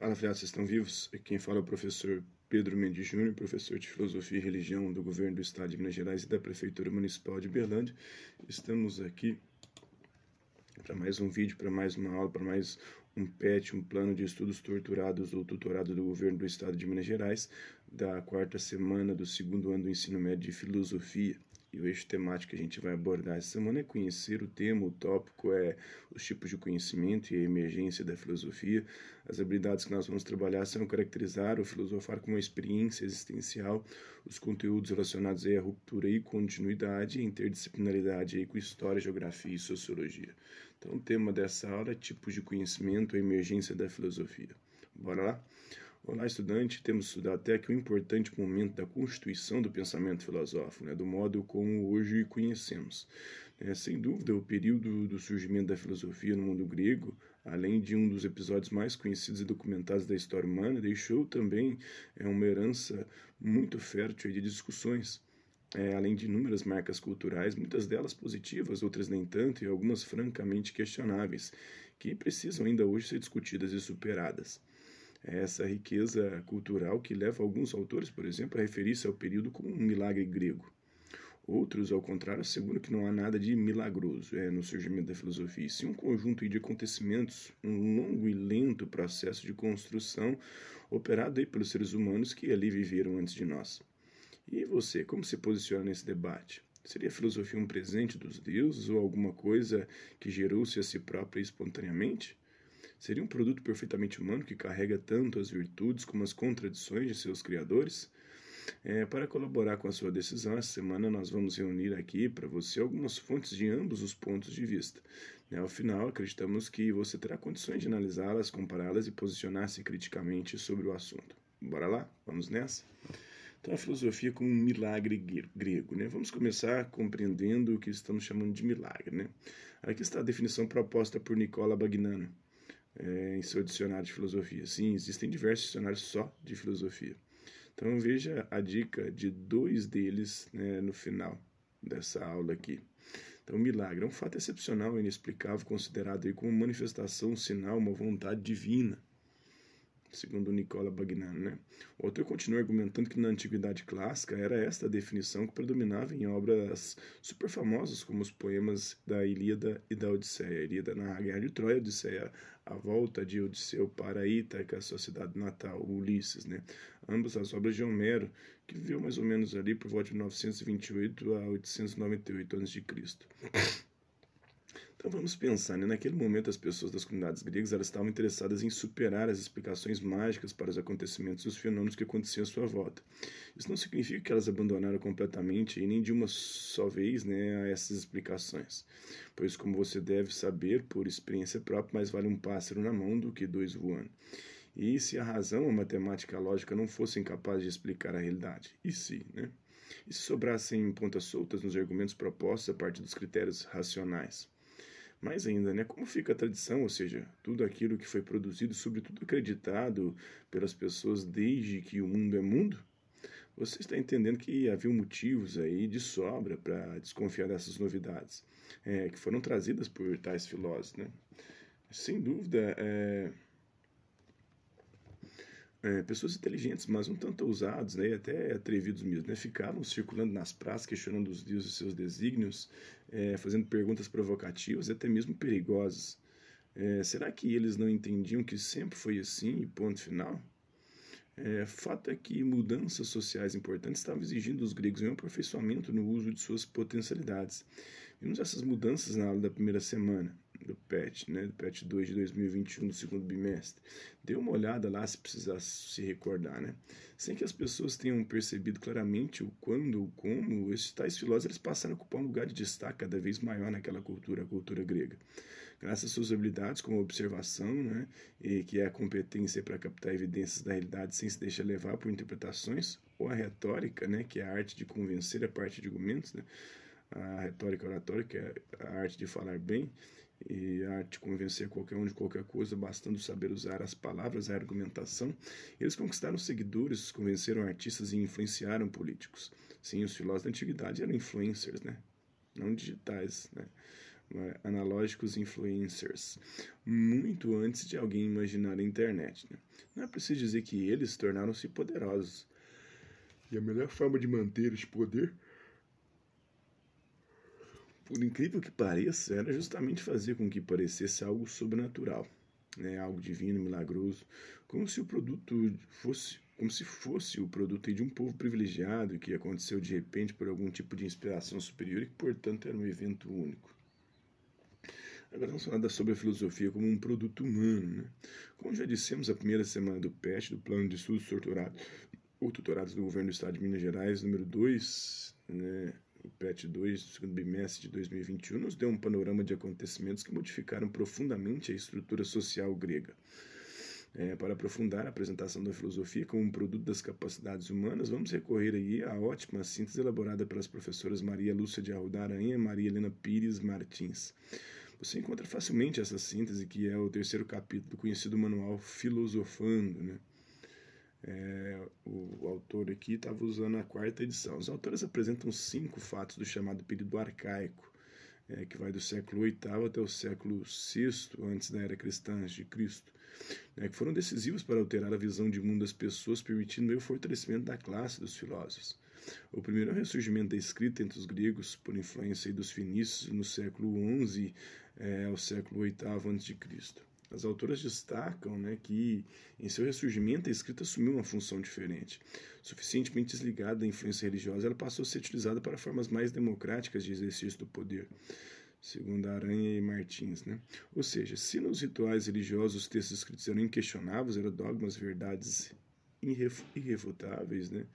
Fala, filhados, vocês estão vivos? Quem fala é o professor Pedro Mendes Júnior, professor de Filosofia e Religião do Governo do Estado de Minas Gerais e da Prefeitura Municipal de Berlândia. Estamos aqui para mais um vídeo, para mais uma aula, para mais um PET, um plano de estudos torturados ou tutorado do Governo do Estado de Minas Gerais, da quarta semana do segundo ano do ensino médio de Filosofia. E o eixo temático que a gente vai abordar essa semana é conhecer o tema, o tópico é os tipos de conhecimento e a emergência da filosofia. As habilidades que nós vamos trabalhar são caracterizar o filosofar como uma experiência existencial, os conteúdos relacionados à ruptura e continuidade, interdisciplinaridade aí com história, geografia e sociologia. Então, o tema dessa aula é tipos de conhecimento, a emergência da filosofia. Bora lá? Olá, estudante. Temos estudado até aqui um importante momento da constituição do pensamento filosófico, né, do modo como hoje conhecemos. É, sem dúvida, o período do surgimento da filosofia no mundo grego, além de um dos episódios mais conhecidos e documentados da história humana, deixou também é, uma herança muito fértil de discussões. É, além de inúmeras marcas culturais, muitas delas positivas, outras nem tanto, e algumas francamente questionáveis, que precisam ainda hoje ser discutidas e superadas. Essa riqueza cultural que leva alguns autores, por exemplo, a referir-se ao período como um milagre grego. Outros, ao contrário, asseguram que não há nada de milagroso é, no surgimento da filosofia, sim um conjunto de acontecimentos, um longo e lento processo de construção operado pelos seres humanos que ali viveram antes de nós. E você, como se posiciona nesse debate? Seria a filosofia um presente dos deuses ou alguma coisa que gerou-se a si própria espontaneamente? Seria um produto perfeitamente humano que carrega tanto as virtudes como as contradições de seus criadores? É, para colaborar com a sua decisão, essa semana nós vamos reunir aqui para você algumas fontes de ambos os pontos de vista. Né? Ao final, acreditamos que você terá condições de analisá-las, compará-las e posicionar-se criticamente sobre o assunto. Bora lá? Vamos nessa? Então, a filosofia como um milagre grego. Né? Vamos começar compreendendo o que estamos chamando de milagre. Né? Aqui está a definição proposta por Nicola Bagnano é, em seu dicionário de filosofia. Sim, existem diversos dicionários só de filosofia. Então veja a dica de dois deles né, no final dessa aula aqui. Então, milagre é um fato excepcional e inexplicável, considerado aí como manifestação, um sinal, uma vontade divina segundo Nicola Bagnano. Né? O autor continua argumentando que na Antiguidade Clássica era esta a definição que predominava em obras super famosas, como os poemas da Ilíada e da Odisseia. A Ilíada na Guerra de Troia, a Odisseia, a volta de Odisseu para Ítaca, sua cidade natal, Ulisses. Né? Ambas as obras de Homero, que viveu mais ou menos ali por volta de 928 a 898 a.C. Então vamos pensar, né? naquele momento as pessoas das comunidades gregas elas estavam interessadas em superar as explicações mágicas para os acontecimentos e os fenômenos que aconteciam à sua volta. Isso não significa que elas abandonaram completamente e nem de uma só vez né, essas explicações, pois como você deve saber por experiência própria, mais vale um pássaro na mão do que dois voando. E se a razão, a matemática e a lógica não fossem capazes de explicar a realidade? E se, né? E se sobrassem pontas soltas nos argumentos propostos a partir dos critérios racionais? Mais ainda, né, como fica a tradição, ou seja, tudo aquilo que foi produzido, sobretudo acreditado pelas pessoas desde que o mundo é mundo, você está entendendo que havia motivos aí de sobra para desconfiar dessas novidades é, que foram trazidas por tais filósofos, né? Sem dúvida, é, é, pessoas inteligentes, mas um tanto ousados, né, até atrevidos mesmo, né, ficavam circulando nas praças, questionando os deuses e seus desígnios, é, fazendo perguntas provocativas e até mesmo perigosas. É, será que eles não entendiam que sempre foi assim e ponto final? É, fato é que mudanças sociais importantes estavam exigindo dos gregos um aperfeiçoamento no uso de suas potencialidades. Vimos essas mudanças na aula da primeira semana do PET, né, do PET 2 de 2021, do segundo bimestre. Dê uma olhada lá se precisar se recordar, né? Sem que as pessoas tenham percebido claramente o quando, o como, esses tais filósofos eles passaram a ocupar um lugar de destaque cada vez maior naquela cultura, a cultura grega. Graças às suas habilidades como observação, né, e que é a competência para captar evidências da realidade sem se deixar levar por interpretações, ou a retórica, né, que é a arte de convencer a partir de argumentos, né, a retórica oratória, que é a arte de falar bem, e a arte de convencer qualquer um de qualquer coisa, bastando saber usar as palavras, a argumentação. Eles conquistaram seguidores, convenceram artistas e influenciaram políticos. Sim, os filósofos da antiguidade eram influencers, né? Não digitais, né? é? analógicos influencers, muito antes de alguém imaginar a internet. Né? Não é preciso dizer que eles tornaram-se poderosos. E a melhor forma de manter esse poder, por incrível que pareça, era justamente fazer com que parecesse algo sobrenatural, né? algo divino, milagroso, como se o produto fosse como se fosse o produto de um povo privilegiado que aconteceu de repente por algum tipo de inspiração superior e que, portanto, era um evento único. Agora vamos falar sobre a filosofia como um produto humano. Né? Como já dissemos na primeira semana do PET, do Plano de Estudos ou Tutorados do Governo do Estado de Minas Gerais, número 2, né, o PET 2, do segundo bimestre de 2021, nos deu um panorama de acontecimentos que modificaram profundamente a estrutura social grega. É, para aprofundar a apresentação da filosofia como um produto das capacidades humanas, vamos recorrer aí à ótima síntese elaborada pelas professoras Maria Lúcia de Arruda Aranha e Maria Helena Pires Martins. Você encontra facilmente essa síntese, que é o terceiro capítulo do conhecido manual Filosofando. Né? É, o, autor aqui estava usando a quarta edição. Os autores apresentam cinco fatos do chamado período arcaico, é, que vai do século VIII até o século VI antes da era cristã, de Cristo, né, que foram decisivos para alterar a visão de mundo das pessoas, permitindo o fortalecimento da classe dos filósofos. O primeiro é o ressurgimento da escrita entre os gregos, por influência dos fenícios no século XI é, ao século VIII a.C. As autoras destacam né, que, em seu ressurgimento, a escrita assumiu uma função diferente. Suficientemente desligada da influência religiosa, ela passou a ser utilizada para formas mais democráticas de exercício do poder, segundo Aranha e Martins. Né? Ou seja, se nos rituais religiosos os textos escritos eram inquestionáveis, eram dogmas, verdades irrefutáveis, né?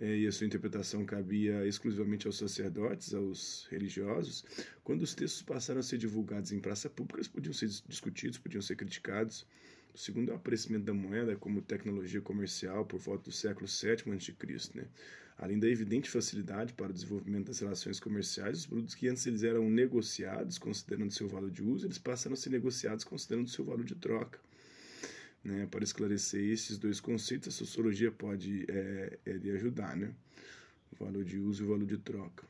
É, e a sua interpretação cabia exclusivamente aos sacerdotes, aos religiosos. Quando os textos passaram a ser divulgados em praça pública, eles podiam ser discutidos, podiam ser criticados. Segundo o aparecimento da moeda como tecnologia comercial por volta do século VII a.C., né? Além da evidente facilidade para o desenvolvimento das relações comerciais, os produtos que antes eles eram negociados considerando seu valor de uso, eles passaram a ser negociados considerando seu valor de troca. Né? Para esclarecer esses dois conceitos, a sociologia pode é, é lhe ajudar, né? o valor de uso e o valor de troca.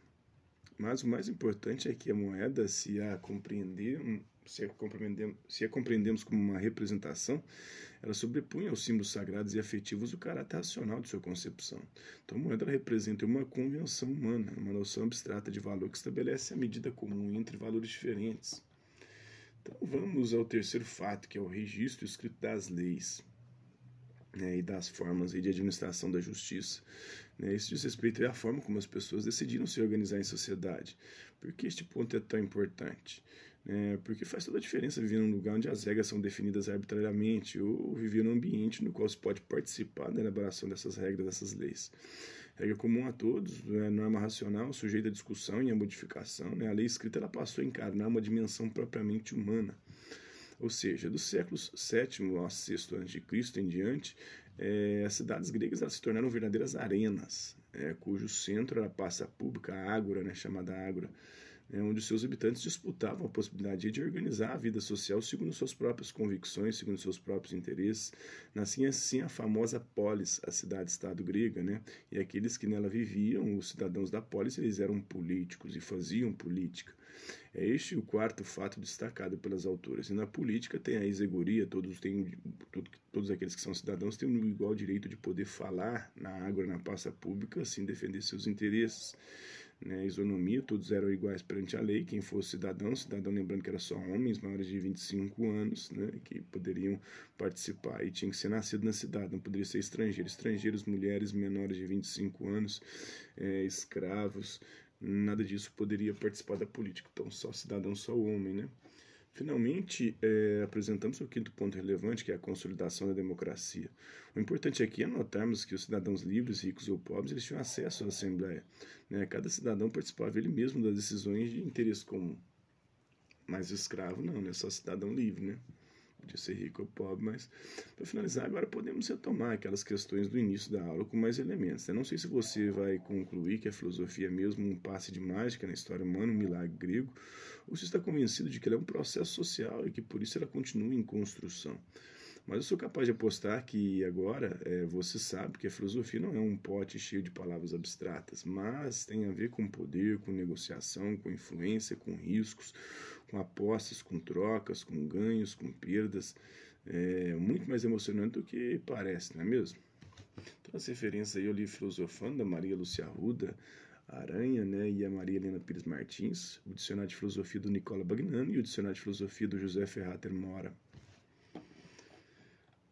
Mas o mais importante é que a moeda, se a compreender, se a compreendemos, se a compreendemos como uma representação, ela sobrepunha aos símbolos sagrados e afetivos o caráter racional de sua concepção. Então, a moeda representa uma convenção humana, uma noção abstrata de valor que estabelece a medida comum entre valores diferentes. Então vamos ao terceiro fato, que é o registro escrito das leis né, e das formas de administração da justiça. Né, isso diz respeito à forma como as pessoas decidiram se organizar em sociedade. Por que este ponto é tão importante? É, porque faz toda a diferença viver num lugar onde as regras são definidas arbitrariamente ou viver num ambiente no qual se pode participar da elaboração dessas regras, dessas leis regra comum a todos, né, norma racional, sujeita à discussão e à modificação. Né, a lei escrita ela passou a encarnar uma dimensão propriamente humana. Ou seja, dos séculos VII ao VI a.C. em diante, é, as cidades gregas elas se tornaram verdadeiras arenas, é, cujo centro era a praça pública, a ágora, né, chamada ágora, onde seus habitantes disputavam a possibilidade de organizar a vida social segundo suas próprias convicções, segundo seus próprios interesses. Nascia assim a famosa polis, a cidade-estado grega, né? e aqueles que nela viviam, os cidadãos da polis, eles eram políticos e faziam política. É este o quarto fato destacado pelas autoras. E na política tem a exegoria, todos, têm, todos aqueles que são cidadãos têm o igual direito de poder falar na água, na praça pública, assim defender seus interesses né, isonomia, todos eram iguais perante a lei, quem fosse cidadão, cidadão lembrando que era só homens maiores de 25 anos, né, que poderiam participar e tinha que ser nascido na cidade, não poderia ser estrangeiro, estrangeiros, mulheres menores de 25 anos, é, escravos, nada disso poderia participar da política, então só cidadão, só homem, né. Finalmente, é, apresentamos o quinto ponto relevante, que é a consolidação da democracia. O importante aqui é notarmos que os cidadãos livres, ricos ou pobres, eles tinham acesso à Assembleia. Né? Cada cidadão participava ele mesmo das decisões de interesse comum. Mas escravo não, né? Só cidadão livre, né? Podia ser rico ou pobre, mas para finalizar, agora podemos retomar aquelas questões do início da aula com mais elementos. Né? Não sei se você vai concluir que a filosofia é mesmo um passe de mágica na história humana, um milagre grego, ou se está convencido de que ela é um processo social e que por isso ela continua em construção. Mas eu sou capaz de apostar que agora é, você sabe que a filosofia não é um pote cheio de palavras abstratas, mas tem a ver com poder, com negociação, com influência, com riscos, com apostas, com trocas, com ganhos, com perdas. É muito mais emocionante do que parece, não é mesmo? Então, as referências aí eu li Filosofando, da Maria Lúcia Arruda, Aranha, né, e a Maria Helena Pires Martins, o Dicionário de Filosofia do Nicola Bagnani e o Dicionário de Filosofia do José Ferrater Mora.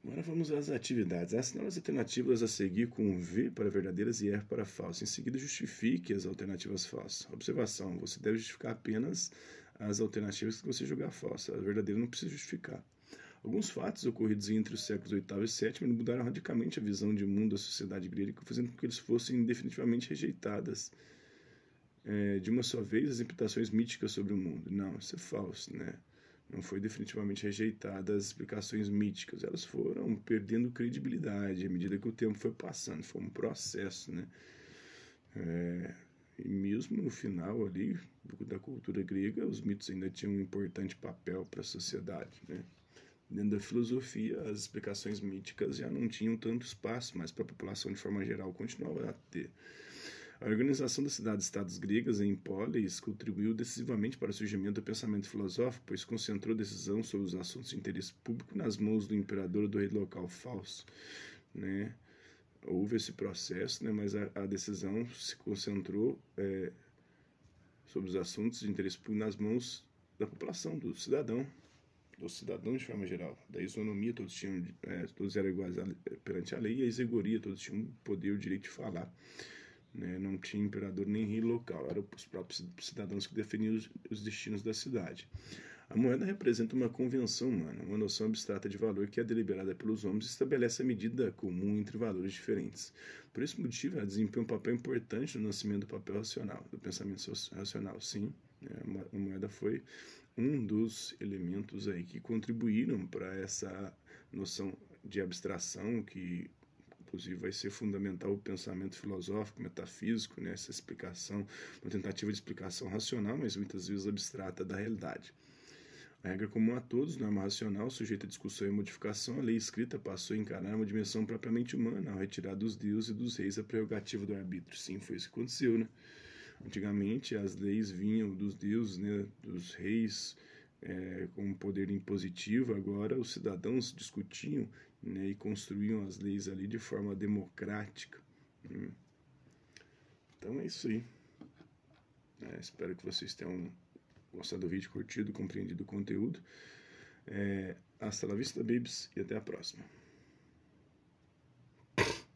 Agora vamos às atividades. Assinale as alternativas a seguir com V para verdadeiras e R para falsas. Em seguida, justifique as alternativas falsas. Observação: você deve justificar apenas as alternativas que você julgar falsas. A verdadeira não precisa justificar. Alguns fatos ocorridos entre os séculos VIII e VII mudaram radicalmente a visão de mundo da sociedade grega, fazendo com que eles fossem definitivamente rejeitadas é, de uma só vez as imputações míticas sobre o mundo. Não, isso é falso, né? Não foi definitivamente rejeitadas as explicações míticas, elas foram perdendo credibilidade à medida que o tempo foi passando, foi um processo, né? É, e mesmo no final ali da cultura grega, os mitos ainda tinham um importante papel para a sociedade, né? dentro da filosofia, as explicações míticas já não tinham tanto espaço, mas para a população de forma geral continuava a ter. A organização das cidades-estados gregas em polis contribuiu decisivamente para o surgimento do pensamento filosófico, pois concentrou decisão sobre os assuntos de interesse público nas mãos do imperador ou do rei local falso. Né? Houve esse processo, né? mas a, a decisão se concentrou é, sobre os assuntos de interesse público nas mãos da população, do cidadão dos cidadãos de forma geral. Da isonomia, todos tinham, é, todos eram iguais perante a lei, e a exegoria, todos tinham poder e o direito de falar. Né? Não tinha imperador nem rei local, eram os próprios cidadãos que definiam os, os destinos da cidade. A moeda representa uma convenção humana, uma noção abstrata de valor que é deliberada pelos homens e estabelece a medida comum entre valores diferentes. Por esse motivo, ela desempenha um papel importante no nascimento do papel racional, do pensamento racional. Sim, né? a moeda foi um dos elementos aí que contribuíram para essa noção de abstração que inclusive vai ser fundamental o pensamento filosófico, metafísico, né? essa explicação, uma tentativa de explicação racional, mas muitas vezes abstrata da realidade. A regra comum a todos, norma racional, sujeita a discussão e modificação, a lei escrita passou a encarar uma dimensão propriamente humana ao retirar dos deuses e dos reis a prerrogativa do arbítrio. Sim, foi isso que aconteceu, né? Antigamente as leis vinham dos deuses, né, dos reis, é, com poder impositivo, agora os cidadãos discutiam né, e construíam as leis ali de forma democrática. Né? Então é isso aí. É, espero que vocês tenham gostado do vídeo, curtido, compreendido o conteúdo. É, hasta la vista, babies, e até a próxima.